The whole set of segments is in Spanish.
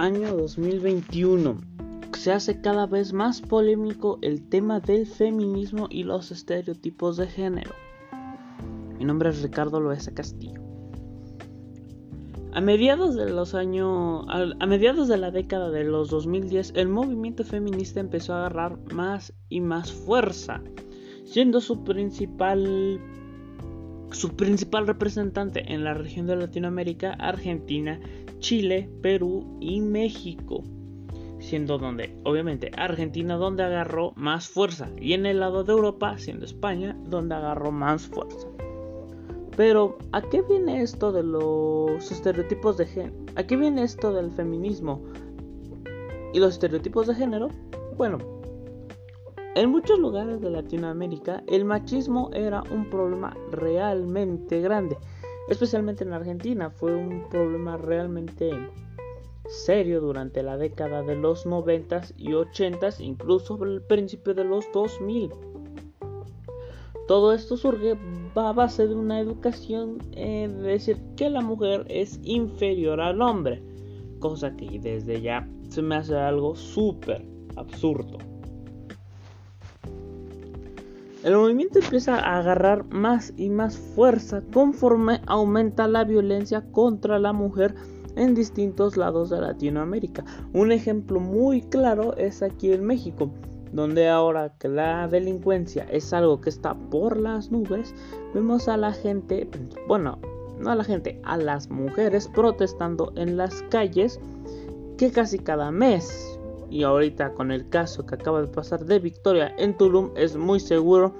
año 2021 se hace cada vez más polémico el tema del feminismo y los estereotipos de género. Mi nombre es Ricardo Loesa Castillo. A mediados de los años a mediados de la década de los 2010, el movimiento feminista empezó a agarrar más y más fuerza, siendo su principal su principal representante en la región de Latinoamérica, Argentina, Chile, Perú y México. Siendo donde, obviamente, Argentina donde agarró más fuerza. Y en el lado de Europa, siendo España, donde agarró más fuerza. Pero, ¿a qué viene esto de los estereotipos de género? ¿A qué viene esto del feminismo? ¿Y los estereotipos de género? Bueno, en muchos lugares de Latinoamérica el machismo era un problema realmente grande, especialmente en Argentina fue un problema realmente serio durante la década de los 90 y 80s, incluso el principio de los 2000. Todo esto surge a base de una educación eh, de decir que la mujer es inferior al hombre, cosa que desde ya se me hace algo súper absurdo. El movimiento empieza a agarrar más y más fuerza conforme aumenta la violencia contra la mujer en distintos lados de Latinoamérica. Un ejemplo muy claro es aquí en México, donde ahora que la delincuencia es algo que está por las nubes, vemos a la gente, bueno, no a la gente, a las mujeres protestando en las calles que casi cada mes y ahorita con el caso que acaba de pasar de Victoria en Tulum es muy seguro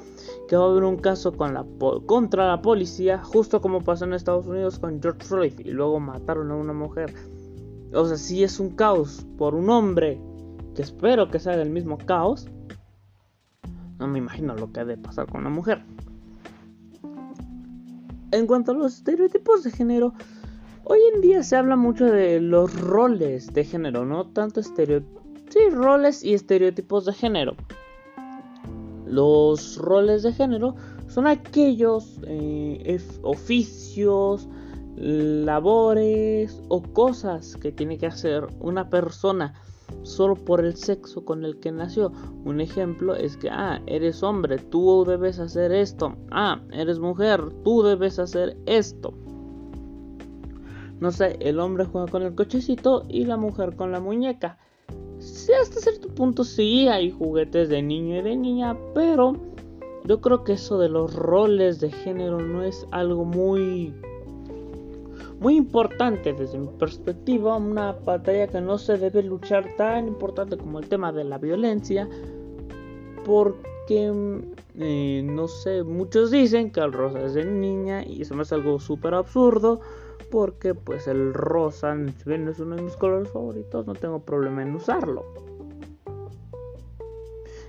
que va a haber un caso contra la policía justo como pasó en Estados Unidos con George Floyd y luego mataron a una mujer. O sea, si es un caos por un hombre que espero que sea el mismo caos, no me imagino lo que ha de pasar con una mujer. En cuanto a los estereotipos de género, hoy en día se habla mucho de los roles de género, no tanto estereotipos Sí, roles y estereotipos de género. Los roles de género son aquellos eh, oficios, labores o cosas que tiene que hacer una persona solo por el sexo con el que nació. Un ejemplo es que, ah, eres hombre, tú debes hacer esto. Ah, eres mujer, tú debes hacer esto. No sé, el hombre juega con el cochecito y la mujer con la muñeca. Sí, hasta cierto punto sí hay juguetes de niño y de niña, pero yo creo que eso de los roles de género no es algo muy muy importante desde mi perspectiva, una batalla que no se debe luchar tan importante como el tema de la violencia, porque eh, no sé, muchos dicen que el rosa es de niña y eso me es algo súper absurdo porque pues el rosa, si es uno de mis colores favoritos, no tengo problema en usarlo.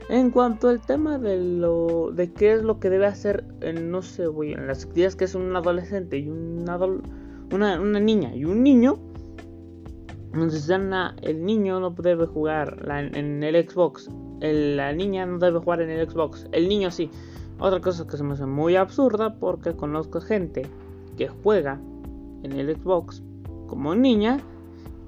En cuanto al tema de lo de qué es lo que debe hacer, no sé, voy en las actividades que es un adolescente y una, una, niña y un niño, entonces el niño no debe jugar en el Xbox, la niña no debe jugar en el Xbox, el niño sí. Otra cosa que se me hace muy absurda porque conozco gente que juega en el Xbox como niña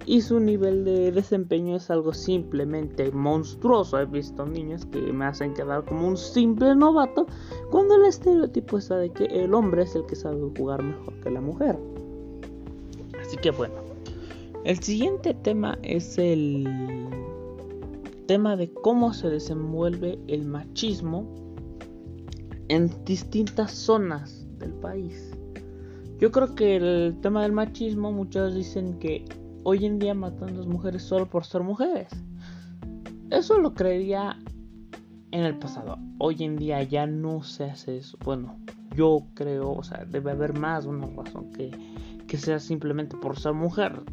y su nivel de desempeño es algo simplemente monstruoso. He visto niños que me hacen quedar como un simple novato cuando el estereotipo está de que el hombre es el que sabe jugar mejor que la mujer. Así que bueno, el siguiente tema es el tema de cómo se desenvuelve el machismo en distintas zonas del país. Yo creo que el tema del machismo, muchos dicen que hoy en día matan a las mujeres solo por ser mujeres. Eso lo creería en el pasado. Hoy en día ya no se hace eso. Bueno, yo creo, o sea, debe haber más una razón que, que sea simplemente por ser mujer.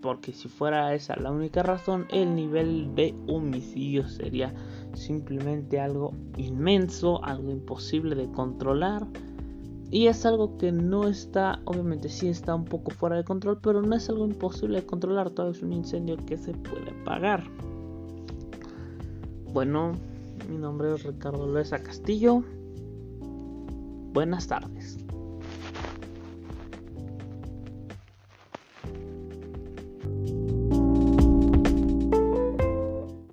Porque si fuera esa la única razón, el nivel de homicidio sería simplemente algo inmenso, algo imposible de controlar y es algo que no está, obviamente sí está un poco fuera de control, pero no es algo imposible de controlar, todo es un incendio que se puede apagar. Bueno, mi nombre es Ricardo Loesa Castillo. Buenas tardes.